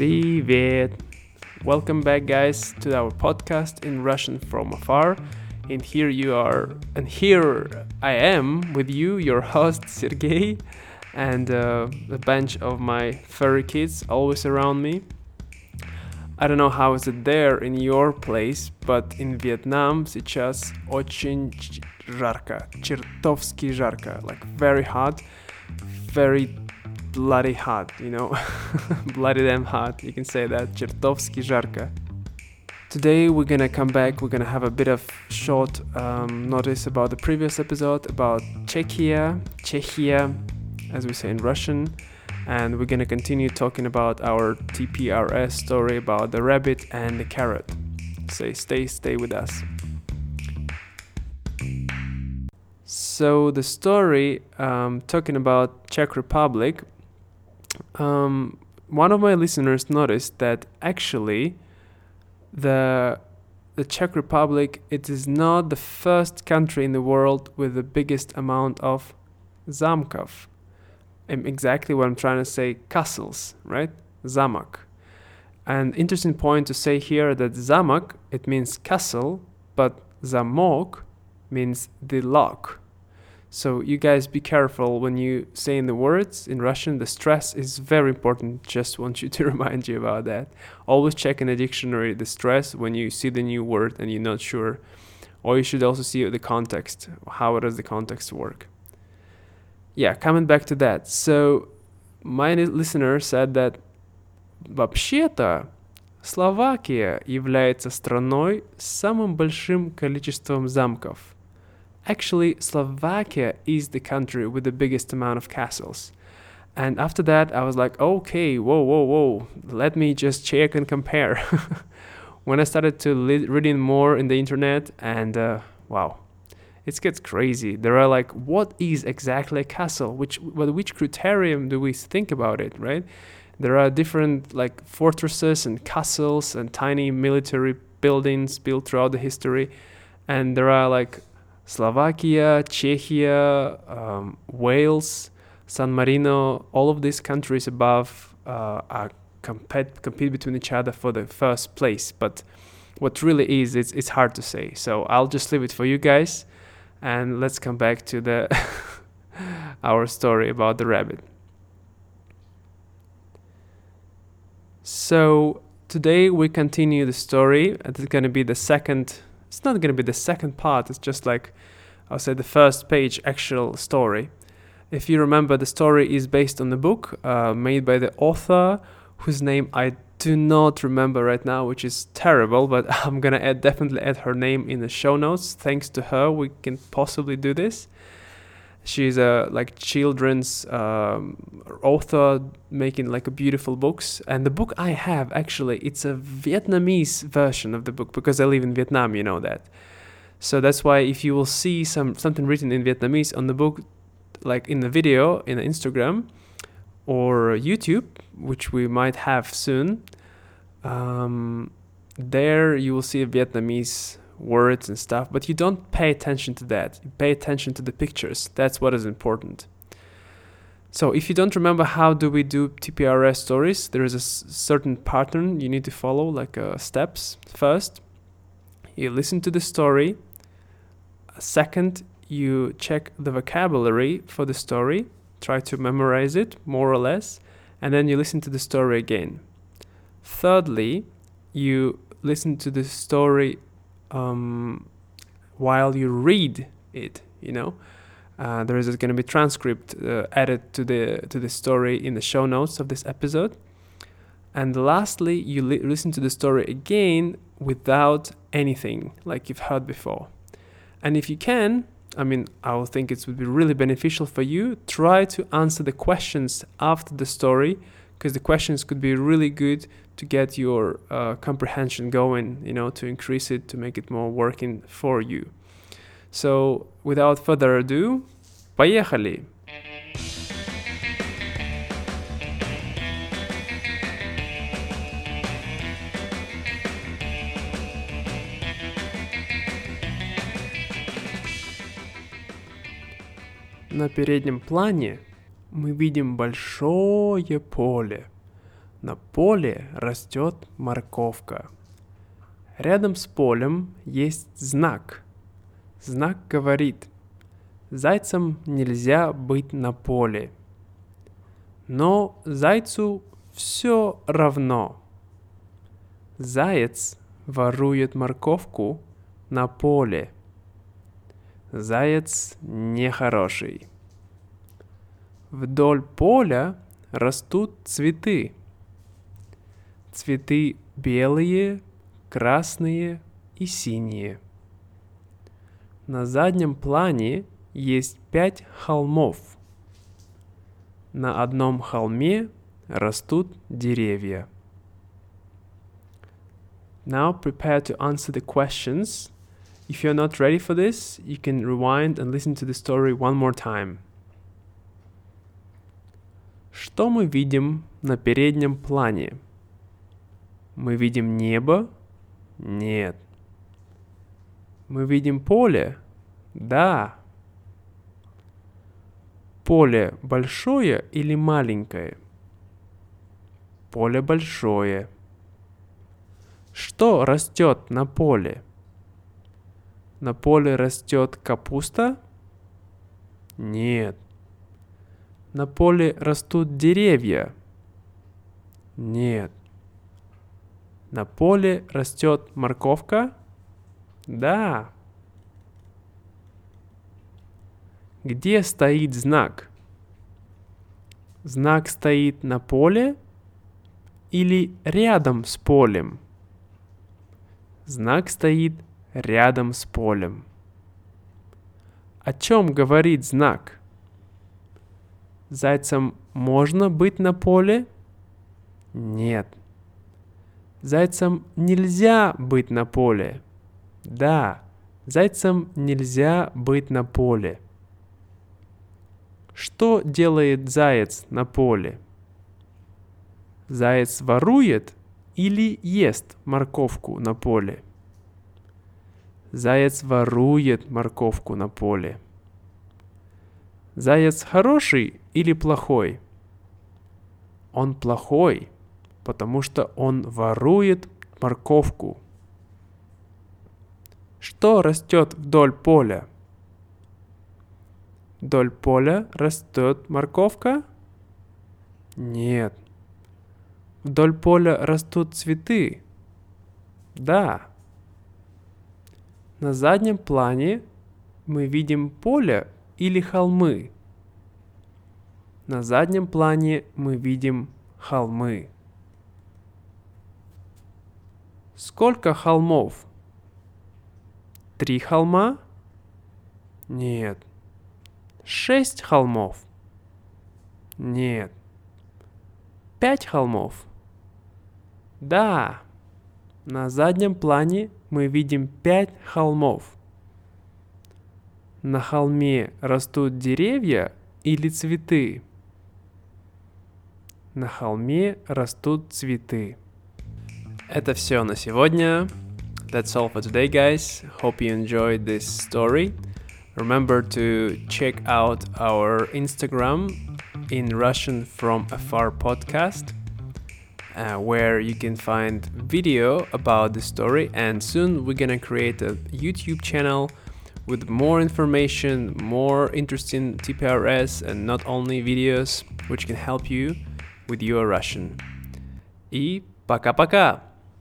Привет! Welcome back, guys, to our podcast in Russian from afar. And here you are, and here I am with you, your host Sergey, and uh, a bunch of my furry kids always around me. I don't know how is it there in your place, but in Vietnam сейчас очень жарко, чертовски жарко, like very hot, very bloody hot, you know, bloody damn hot. You can say that, чертовски жарко. Today we're gonna come back. We're gonna have a bit of short um, notice about the previous episode about Czechia, Czechia, as we say in Russian, and we're gonna continue talking about our TPRS story about the rabbit and the carrot. Say, stay, stay with us. So the story um, talking about Czech Republic, um, one of my listeners noticed that actually the the Czech Republic it is not the first country in the world with the biggest amount of zamkov. Um, exactly what I'm trying to say, castles, right? Zamak. An interesting point to say here that zamak it means castle, but zamok means the lock. So you guys be careful when you say in the words in Russian. The stress is very important. Just want you to remind you about that. Always check in the dictionary the stress when you see the new word and you're not sure. Or you should also see the context. How does the context work? Yeah, coming back to that. So my listener said that вообще-то Словакия является страной с самым большим количеством замков – Actually, Slovakia is the country with the biggest amount of castles. And after that, I was like, okay, whoa, whoa, whoa, let me just check and compare. when I started to li- reading more in the internet, and uh, wow, it gets crazy. There are like, what is exactly a castle? Which, well, which criterion do we think about it, right? There are different like fortresses and castles and tiny military buildings built throughout the history, and there are like Slovakia, Czechia, um, Wales, San Marino, all of these countries above uh, are compete compete between each other for the first place. But what really is, it's it's hard to say. So I'll just leave it for you guys, and let's come back to the our story about the rabbit. So today we continue the story. It's going to be the second it's not to be the second part, it's just like, I'll say, the first page actual story. If you remember, the story is based on the book uh, made by the author, whose name I do not remember right now, which is terrible, but I'm gonna definitely add her name in the show notes. Thanks to her, we can possibly do this. She's a like children's um, author making like a beautiful books. And the book I have actually it's a Vietnamese version of the book because I live in Vietnam. You know that. So that's why if you will see some something written in Vietnamese on the book, like in the video in the Instagram or YouTube, which we might have soon, um, there you will see a Vietnamese words and stuff, but you don't pay attention to that. You pay attention to the pictures. That's what is important. So if you don't remember how do we do TPRS stories, there is a s- certain pattern you need to follow, like uh, steps. First, you listen to the story. Second, you check the vocabulary for the story, try to memorize it more or less, and then you listen to the story again. Thirdly, you listen to the story um, while you read it. You know, uh, there is going to be transcript uh, added to the to the story in the show notes of this episode. And lastly, you li- listen to the story again without anything like you've heard before. And if you can, I mean, I would think it would be really beneficial for you. Try to answer the questions after the story because the questions could be really good to get your uh, comprehension going, you know, to increase it, to make it more working for you. So, without further ado, поехали! На переднем плане мы видим большое поле. На поле растет морковка. Рядом с полем есть знак. Знак говорит, зайцам нельзя быть на поле. Но зайцу все равно. Заяц ворует морковку на поле. Заяц нехороший. Вдоль поля растут цветы. Цветы белые, красные и синие. На заднем плане есть пять холмов. На одном холме растут деревья. Now prepare to answer the questions. If you're not ready for this, you can rewind and listen to the story one more time. Что мы видим на переднем плане? Мы видим небо? Нет. Мы видим поле? Да. Поле большое или маленькое? Поле большое. Что растет на поле? На поле растет капуста? Нет. На поле растут деревья? Нет. На поле растет морковка? Да. Где стоит знак? Знак стоит на поле или рядом с полем? Знак стоит рядом с полем. О чем говорит знак? Зайцам можно быть на поле? Нет. Зайцам нельзя быть на поле. Да, зайцам нельзя быть на поле. Что делает заяц на поле? Заяц ворует или ест морковку на поле? Заяц ворует морковку на поле. Заяц хороший или плохой? Он плохой, потому что он ворует морковку. Что растет вдоль поля? Вдоль поля растет морковка? Нет. Вдоль поля растут цветы? Да. На заднем плане мы видим поле или холмы. На заднем плане мы видим холмы. Сколько холмов? Три холма? Нет. Шесть холмов? Нет. Пять холмов? Да. На заднем плане мы видим пять холмов. На холме растут деревья или цветы? На холме растут цветы. Это все на сегодня. That's all for today, guys. Hope you enjoyed this story. Remember to check out our Instagram in Russian from Afar podcast, uh, where you can find video about the story. And soon we're gonna create a YouTube channel with more information, more interesting TPRS, and not only videos, which can help you with your Russian. И пока-пока!